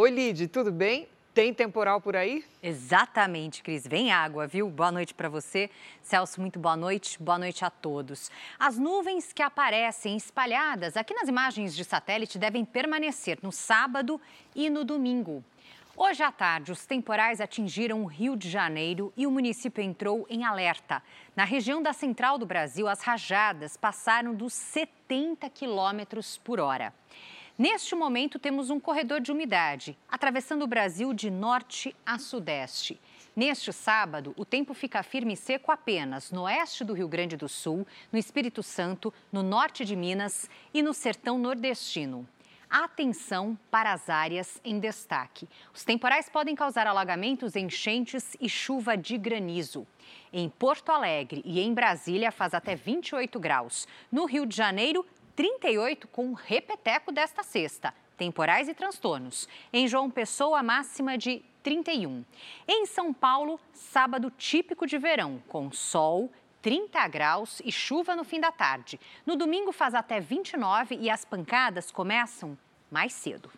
Oi, Lid, tudo bem? Tem temporal por aí? Exatamente, Cris. Vem água, viu? Boa noite para você. Celso, muito boa noite. Boa noite a todos. As nuvens que aparecem espalhadas aqui nas imagens de satélite devem permanecer no sábado e no domingo. Hoje à tarde, os temporais atingiram o Rio de Janeiro e o município entrou em alerta. Na região da central do Brasil, as rajadas passaram dos 70 quilômetros por hora. Neste momento, temos um corredor de umidade atravessando o Brasil de norte a sudeste. Neste sábado, o tempo fica firme e seco apenas no oeste do Rio Grande do Sul, no Espírito Santo, no norte de Minas e no sertão nordestino. Atenção para as áreas em destaque. Os temporais podem causar alagamentos, enchentes e chuva de granizo. Em Porto Alegre e em Brasília faz até 28 graus. No Rio de Janeiro, 38 com repeteco desta sexta, temporais e transtornos. Em João Pessoa, máxima de 31. Em São Paulo, sábado típico de verão, com sol, 30 graus e chuva no fim da tarde. No domingo faz até 29 e as pancadas começam mais cedo.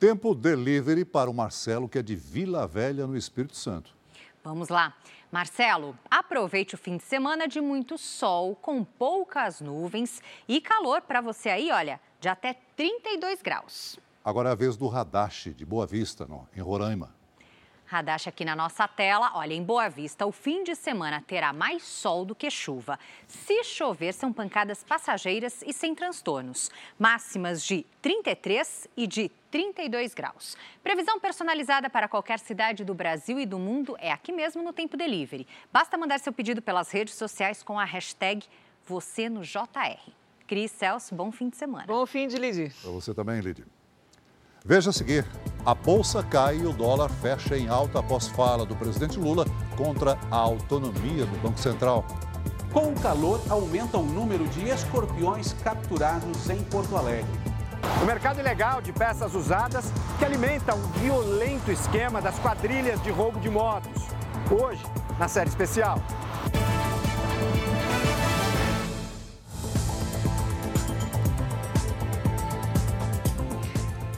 Tempo delivery para o Marcelo, que é de Vila Velha, no Espírito Santo. Vamos lá. Marcelo, aproveite o fim de semana de muito sol, com poucas nuvens e calor para você aí, olha, de até 32 graus. Agora é a vez do Radache, de Boa Vista, no, em Roraima. Radache aqui na nossa tela. Olha, em Boa Vista, o fim de semana terá mais sol do que chuva. Se chover, são pancadas passageiras e sem transtornos. Máximas de 33 e de 32 graus. Previsão personalizada para qualquer cidade do Brasil e do mundo é aqui mesmo no Tempo Delivery. Basta mandar seu pedido pelas redes sociais com a hashtag você no JR. Cris Celso, bom fim de semana. Bom fim de Lidy. Para você também, Lidy. Veja a seguir: a bolsa cai e o dólar fecha em alta após fala do presidente Lula contra a autonomia do Banco Central. Com o calor, aumenta o número de escorpiões capturados em Porto Alegre. O mercado ilegal de peças usadas que alimenta um violento esquema das quadrilhas de roubo de motos. Hoje, na série especial.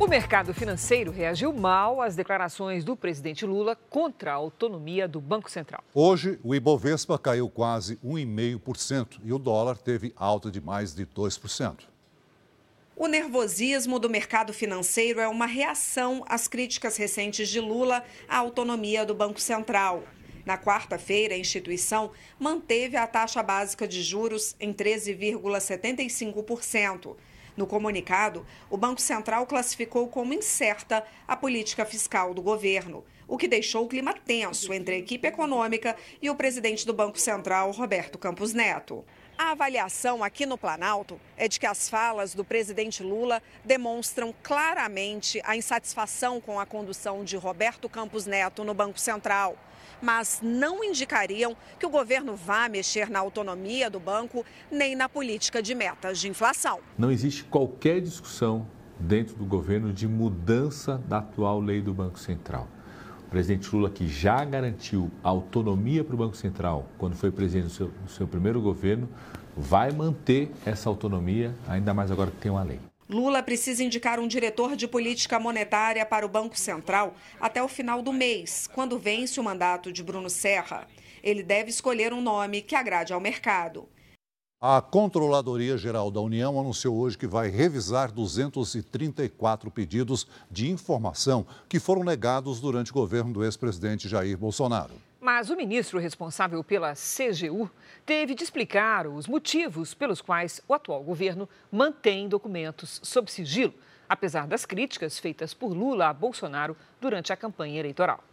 O mercado financeiro reagiu mal às declarações do presidente Lula contra a autonomia do Banco Central. Hoje, o Ibovespa caiu quase 1,5% e o dólar teve alta de mais de 2%. O nervosismo do mercado financeiro é uma reação às críticas recentes de Lula à autonomia do Banco Central. Na quarta-feira, a instituição manteve a taxa básica de juros em 13,75%. No comunicado, o Banco Central classificou como incerta a política fiscal do governo, o que deixou o clima tenso entre a equipe econômica e o presidente do Banco Central, Roberto Campos Neto. A avaliação aqui no Planalto é de que as falas do presidente Lula demonstram claramente a insatisfação com a condução de Roberto Campos Neto no Banco Central mas não indicariam que o governo vá mexer na autonomia do banco nem na política de metas de inflação. Não existe qualquer discussão dentro do governo de mudança da atual lei do Banco Central. Presidente Lula, que já garantiu autonomia para o Banco Central quando foi presidente do seu, do seu primeiro governo, vai manter essa autonomia, ainda mais agora que tem uma lei. Lula precisa indicar um diretor de política monetária para o Banco Central até o final do mês, quando vence o mandato de Bruno Serra. Ele deve escolher um nome que agrade ao mercado. A Controladoria Geral da União anunciou hoje que vai revisar 234 pedidos de informação que foram negados durante o governo do ex-presidente Jair Bolsonaro. Mas o ministro responsável pela CGU teve de explicar os motivos pelos quais o atual governo mantém documentos sob sigilo, apesar das críticas feitas por Lula a Bolsonaro durante a campanha eleitoral.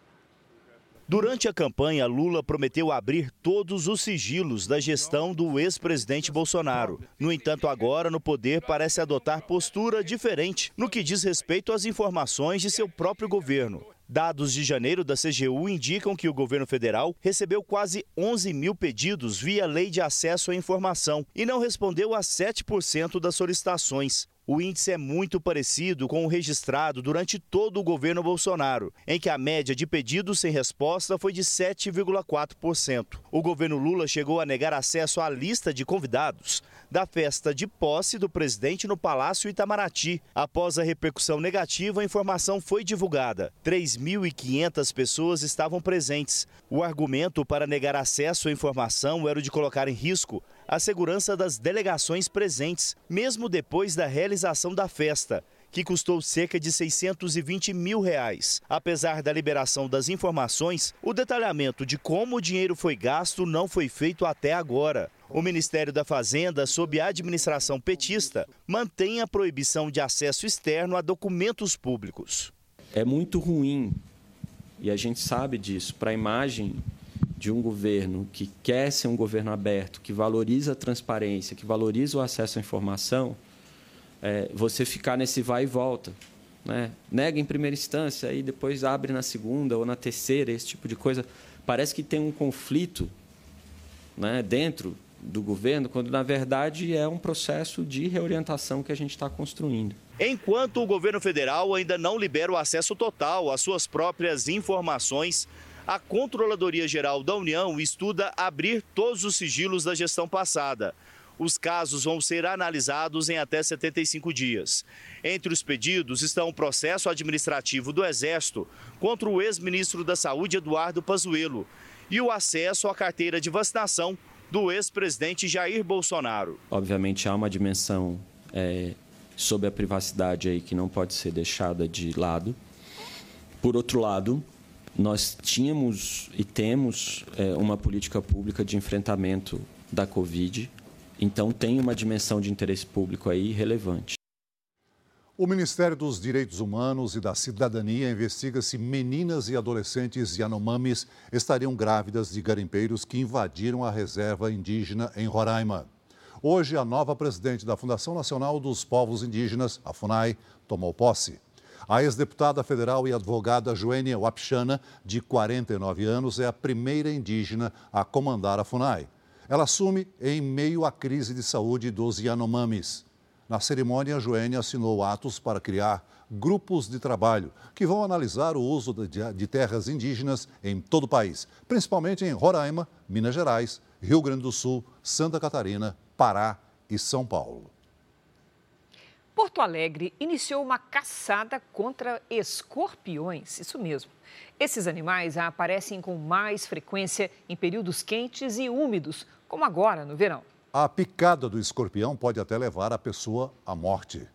Durante a campanha, Lula prometeu abrir todos os sigilos da gestão do ex-presidente Bolsonaro. No entanto, agora no poder parece adotar postura diferente no que diz respeito às informações de seu próprio governo. Dados de janeiro da CGU indicam que o governo federal recebeu quase 11 mil pedidos via Lei de Acesso à Informação e não respondeu a 7% das solicitações. O índice é muito parecido com o registrado durante todo o governo Bolsonaro, em que a média de pedidos sem resposta foi de 7,4%. O governo Lula chegou a negar acesso à lista de convidados da festa de posse do presidente no Palácio Itamaraty. Após a repercussão negativa, a informação foi divulgada. 3.500 pessoas estavam presentes. O argumento para negar acesso à informação era o de colocar em risco a segurança das delegações presentes, mesmo depois da realização da festa que custou cerca de 620 mil reais. Apesar da liberação das informações, o detalhamento de como o dinheiro foi gasto não foi feito até agora. O Ministério da Fazenda, sob a administração petista, mantém a proibição de acesso externo a documentos públicos. É muito ruim, e a gente sabe disso, para a imagem de um governo que quer ser um governo aberto, que valoriza a transparência, que valoriza o acesso à informação, é, você ficar nesse vai e volta. Né? Nega em primeira instância e depois abre na segunda ou na terceira, esse tipo de coisa. Parece que tem um conflito né, dentro do governo, quando na verdade é um processo de reorientação que a gente está construindo. Enquanto o governo federal ainda não libera o acesso total às suas próprias informações, a Controladoria Geral da União estuda abrir todos os sigilos da gestão passada. Os casos vão ser analisados em até 75 dias. Entre os pedidos estão o processo administrativo do Exército contra o ex-ministro da Saúde, Eduardo Pazuello, e o acesso à carteira de vacinação do ex-presidente Jair Bolsonaro. Obviamente há uma dimensão é, sobre a privacidade aí que não pode ser deixada de lado. Por outro lado, nós tínhamos e temos é, uma política pública de enfrentamento da Covid. Então, tem uma dimensão de interesse público aí relevante. O Ministério dos Direitos Humanos e da Cidadania investiga se meninas e adolescentes Yanomamis estariam grávidas de garimpeiros que invadiram a reserva indígena em Roraima. Hoje, a nova presidente da Fundação Nacional dos Povos Indígenas, a FUNAI, tomou posse. A ex-deputada federal e advogada Joênia Wapchana, de 49 anos, é a primeira indígena a comandar a FUNAI. Ela assume em meio à crise de saúde dos Yanomamis. Na cerimônia, Joênia assinou atos para criar grupos de trabalho que vão analisar o uso de terras indígenas em todo o país, principalmente em Roraima, Minas Gerais, Rio Grande do Sul, Santa Catarina, Pará e São Paulo. Porto Alegre iniciou uma caçada contra escorpiões, isso mesmo. Esses animais aparecem com mais frequência em períodos quentes e úmidos, como agora no verão. A picada do escorpião pode até levar a pessoa à morte.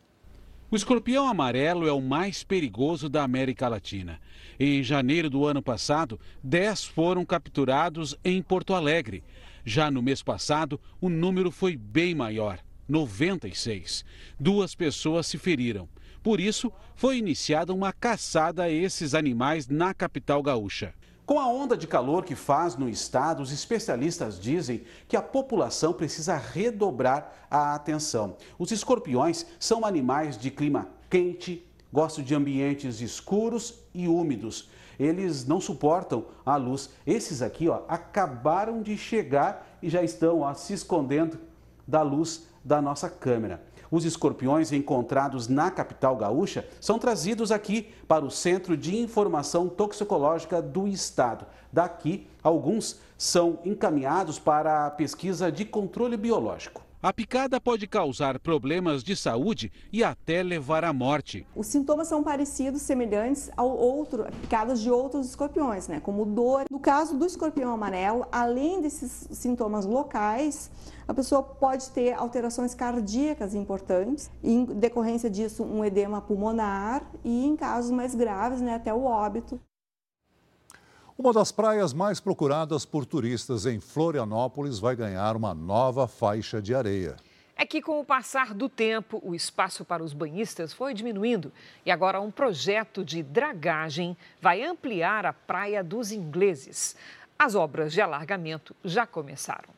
O escorpião amarelo é o mais perigoso da América Latina. Em janeiro do ano passado, 10 foram capturados em Porto Alegre. Já no mês passado, o número foi bem maior, 96. Duas pessoas se feriram. Por isso, foi iniciada uma caçada a esses animais na capital gaúcha. Com a onda de calor que faz no estado, os especialistas dizem que a população precisa redobrar a atenção. Os escorpiões são animais de clima quente, gostam de ambientes escuros e úmidos. Eles não suportam a luz. Esses aqui ó, acabaram de chegar e já estão ó, se escondendo da luz da nossa câmera. Os escorpiões encontrados na capital gaúcha são trazidos aqui para o Centro de Informação Toxicológica do Estado. Daqui, alguns são encaminhados para a pesquisa de controle biológico. A picada pode causar problemas de saúde e até levar à morte. Os sintomas são parecidos, semelhantes ao outro, picadas de outros escorpiões, né? Como dor. No caso do escorpião amarelo, além desses sintomas locais, a pessoa pode ter alterações cardíacas importantes, em decorrência disso, um edema pulmonar e, em casos mais graves, né, até o óbito. Uma das praias mais procuradas por turistas em Florianópolis vai ganhar uma nova faixa de areia. É que, com o passar do tempo, o espaço para os banhistas foi diminuindo e agora um projeto de dragagem vai ampliar a Praia dos Ingleses. As obras de alargamento já começaram.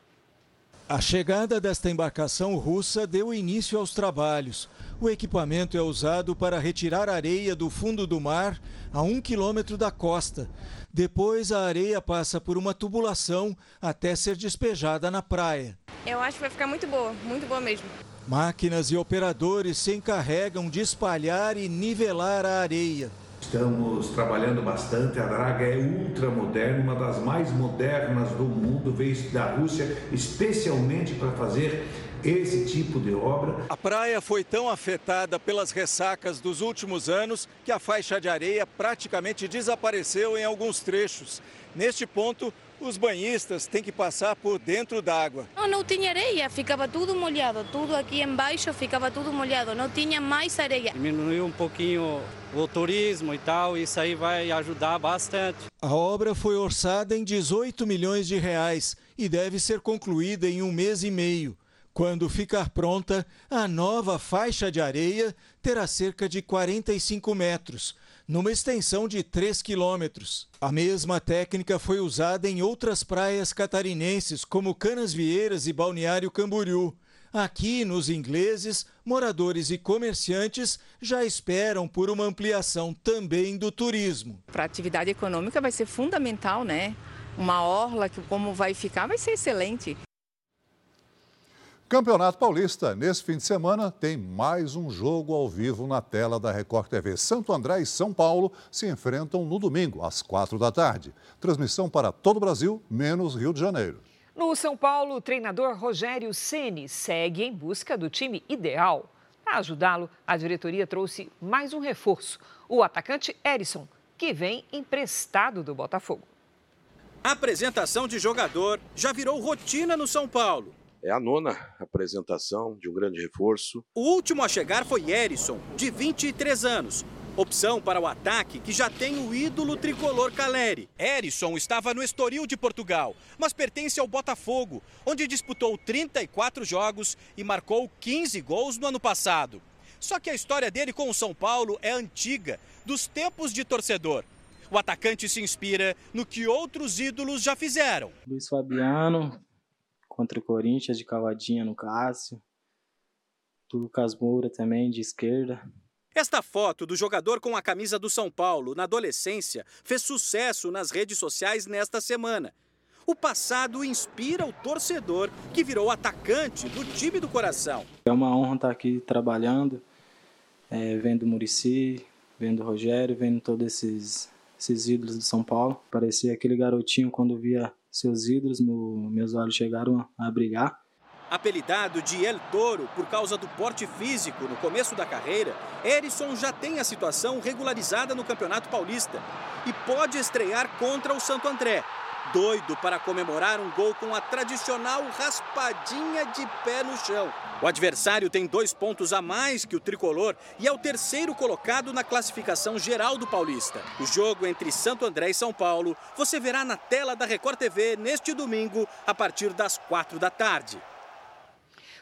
A chegada desta embarcação russa deu início aos trabalhos. O equipamento é usado para retirar areia do fundo do mar a um quilômetro da costa. Depois, a areia passa por uma tubulação até ser despejada na praia. Eu acho que vai ficar muito boa, muito boa mesmo. Máquinas e operadores se encarregam de espalhar e nivelar a areia. Estamos trabalhando bastante. A draga é ultra moderna, uma das mais modernas do mundo, veio da Rússia especialmente para fazer esse tipo de obra. A praia foi tão afetada pelas ressacas dos últimos anos que a faixa de areia praticamente desapareceu em alguns trechos. Neste ponto, os banhistas têm que passar por dentro d'água. Não, não tinha areia, ficava tudo molhado, tudo aqui embaixo ficava tudo molhado, não tinha mais areia. Diminuiu um pouquinho o turismo e tal, isso aí vai ajudar bastante. A obra foi orçada em 18 milhões de reais e deve ser concluída em um mês e meio. Quando ficar pronta, a nova faixa de areia terá cerca de 45 metros, numa extensão de 3 quilômetros. A mesma técnica foi usada em outras praias catarinenses, como Canasvieiras e Balneário Camboriú. Aqui, nos ingleses, moradores e comerciantes já esperam por uma ampliação também do turismo. Para a atividade econômica vai ser fundamental, né? Uma orla que como vai ficar vai ser excelente. Campeonato Paulista. Nesse fim de semana tem mais um jogo ao vivo na tela da Record TV. Santo André e São Paulo se enfrentam no domingo, às quatro da tarde. Transmissão para todo o Brasil, menos Rio de Janeiro. No São Paulo, o treinador Rogério Ceni segue em busca do time ideal. Para ajudá-lo, a diretoria trouxe mais um reforço: o atacante Erisson, que vem emprestado do Botafogo. A apresentação de jogador já virou rotina no São Paulo. É a nona apresentação de um grande reforço. O último a chegar foi Erisson, de 23 anos. Opção para o ataque que já tem o ídolo tricolor Caleri. Erisson estava no Estoril de Portugal, mas pertence ao Botafogo, onde disputou 34 jogos e marcou 15 gols no ano passado. Só que a história dele com o São Paulo é antiga, dos tempos de torcedor. O atacante se inspira no que outros ídolos já fizeram. Luiz Fabiano, contra o Corinthians, de cavadinha no Cássio. Lucas Moura também, de esquerda. Esta foto do jogador com a camisa do São Paulo na adolescência fez sucesso nas redes sociais nesta semana. O passado inspira o torcedor que virou atacante do time do coração. É uma honra estar aqui trabalhando, é, vendo o Murici, vendo o Rogério, vendo todos esses, esses ídolos do São Paulo. Parecia aquele garotinho quando via seus ídolos, meu, meus olhos chegaram a brilhar. Apelidado de El Toro por causa do porte físico no começo da carreira, Erisson já tem a situação regularizada no Campeonato Paulista e pode estrear contra o Santo André. Doido para comemorar um gol com a tradicional raspadinha de pé no chão. O adversário tem dois pontos a mais que o tricolor e é o terceiro colocado na classificação geral do Paulista. O jogo entre Santo André e São Paulo você verá na tela da Record TV neste domingo, a partir das quatro da tarde.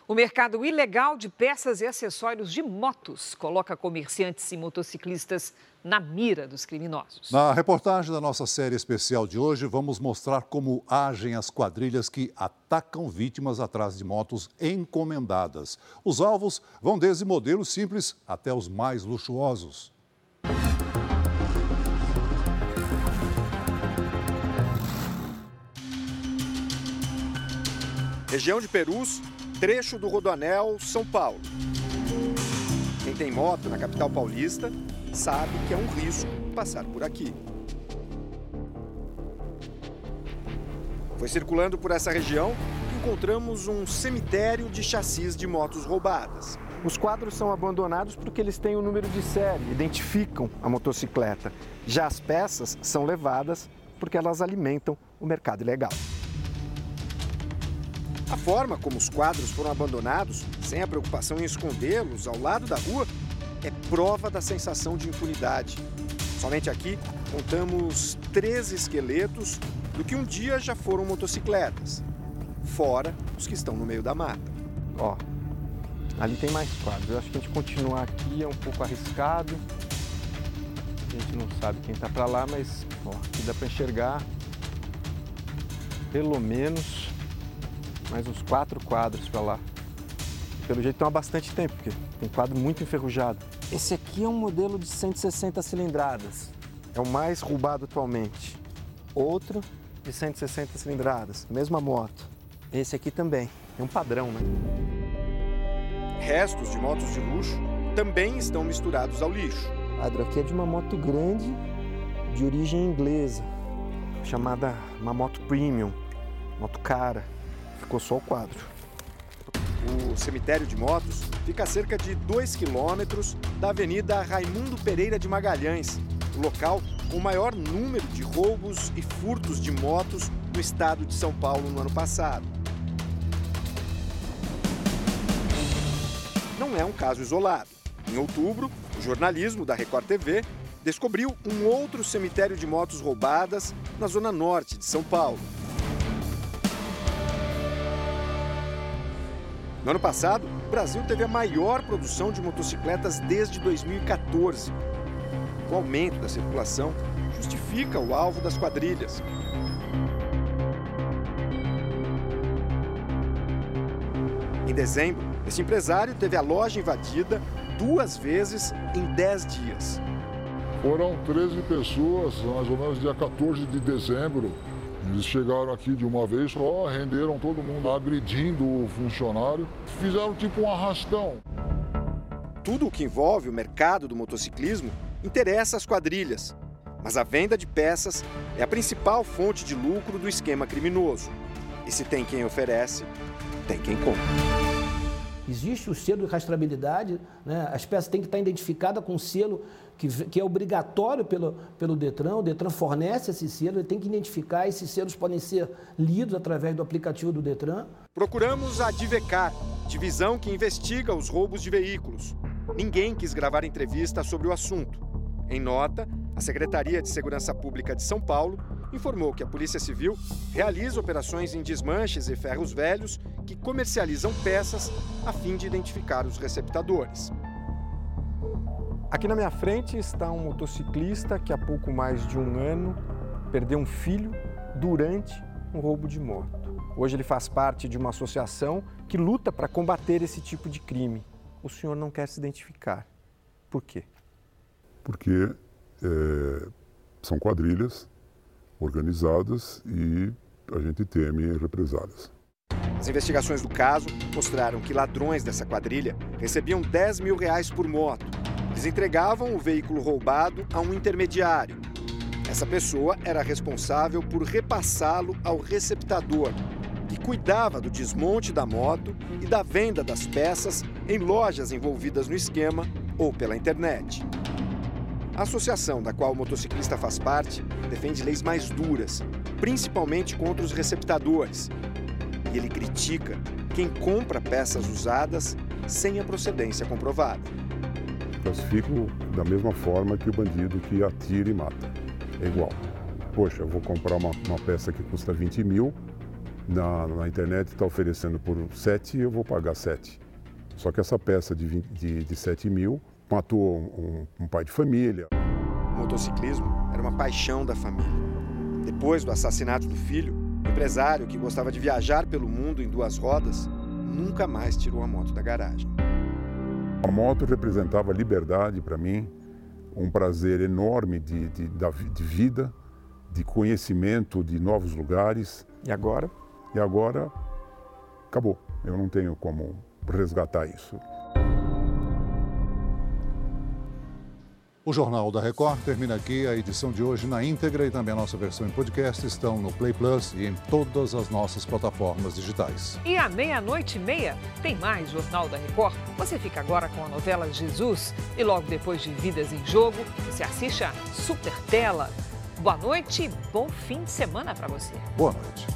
O mercado ilegal de peças e acessórios de motos coloca comerciantes e motociclistas na mira dos criminosos. Na reportagem da nossa série especial de hoje, vamos mostrar como agem as quadrilhas que atacam vítimas atrás de motos encomendadas. Os alvos vão desde modelos simples até os mais luxuosos. Região de Perus, trecho do Rodoanel, São Paulo. Quem tem moto na capital paulista sabe que é um risco passar por aqui. Foi circulando por essa região que encontramos um cemitério de chassis de motos roubadas. Os quadros são abandonados porque eles têm o número de série, identificam a motocicleta. Já as peças são levadas porque elas alimentam o mercado ilegal. A forma como os quadros foram abandonados, sem a preocupação em escondê-los ao lado da rua, é prova da sensação de impunidade. Somente aqui contamos três esqueletos do que um dia já foram motocicletas, fora os que estão no meio da mata. Ó, ali tem mais quadros. Eu acho que a gente continuar aqui é um pouco arriscado. A gente não sabe quem está para lá, mas ó, aqui dá para enxergar pelo menos mais uns quatro quadros para lá. Pelo jeito estão há bastante tempo, porque tem quadro muito enferrujado. Esse aqui é um modelo de 160 cilindradas. É o mais roubado atualmente. Outro de 160 cilindradas, mesma moto. Esse aqui também. É um padrão, né? Restos de motos de luxo também estão misturados ao lixo. O quadro aqui é de uma moto grande de origem inglesa, chamada uma moto premium, moto cara. Ficou só o quadro. O cemitério de motos fica a cerca de 2 quilômetros da Avenida Raimundo Pereira de Magalhães, o local com o maior número de roubos e furtos de motos no estado de São Paulo no ano passado. Não é um caso isolado. Em outubro, o jornalismo da Record TV descobriu um outro cemitério de motos roubadas na zona norte de São Paulo. No ano passado, o Brasil teve a maior produção de motocicletas desde 2014. O aumento da circulação justifica o alvo das quadrilhas. Em dezembro, esse empresário teve a loja invadida duas vezes em 10 dias. Foram 13 pessoas, mais ou menos dia 14 de dezembro. Eles chegaram aqui de uma vez só, renderam todo mundo agredindo o funcionário, fizeram tipo um arrastão. Tudo o que envolve o mercado do motociclismo interessa às quadrilhas, mas a venda de peças é a principal fonte de lucro do esquema criminoso. E se tem quem oferece, tem quem compra. Existe o selo de rastreabilidade, né? as peças têm que estar identificadas com o selo que, que, é obrigatório pelo, pelo Detran. O Detran fornece esse selo, ele tem que identificar. Esses selos podem ser lidos através do aplicativo do Detran. Procuramos a Divecar, divisão que investiga os roubos de veículos. Ninguém quis gravar entrevista sobre o assunto. Em nota, a Secretaria de Segurança Pública de São Paulo informou que a Polícia Civil realiza operações em desmanches e ferros velhos que comercializam peças a fim de identificar os receptadores. Aqui na minha frente está um motociclista que há pouco mais de um ano perdeu um filho durante um roubo de moto. Hoje ele faz parte de uma associação que luta para combater esse tipo de crime. O senhor não quer se identificar. Por quê? Porque é, são quadrilhas organizadas e a gente teme represálias. As investigações do caso mostraram que ladrões dessa quadrilha recebiam 10 mil reais por moto eles entregavam o veículo roubado a um intermediário. Essa pessoa era responsável por repassá-lo ao receptador, que cuidava do desmonte da moto e da venda das peças em lojas envolvidas no esquema ou pela internet. A associação da qual o motociclista faz parte defende leis mais duras, principalmente contra os receptadores. E ele critica quem compra peças usadas sem a procedência comprovada classifico da mesma forma que o bandido que atira e mata. É igual. Poxa, eu vou comprar uma, uma peça que custa 20 mil, na, na internet está oferecendo por 7 e eu vou pagar 7. Só que essa peça de, 20, de, de 7 mil matou um, um pai de família. O motociclismo era uma paixão da família. Depois do assassinato do filho, o empresário que gostava de viajar pelo mundo em duas rodas nunca mais tirou a moto da garagem. A moto representava liberdade para mim, um prazer enorme de, de, de vida, de conhecimento de novos lugares. E agora? E agora acabou. Eu não tenho como resgatar isso. O Jornal da Record termina aqui. A edição de hoje na íntegra e também a nossa versão em podcast estão no Play Plus e em todas as nossas plataformas digitais. E à meia-noite e meia tem mais Jornal da Record. Você fica agora com a novela Jesus e logo depois de Vidas em Jogo, você assiste a Super Tela. Boa noite e bom fim de semana para você. Boa noite.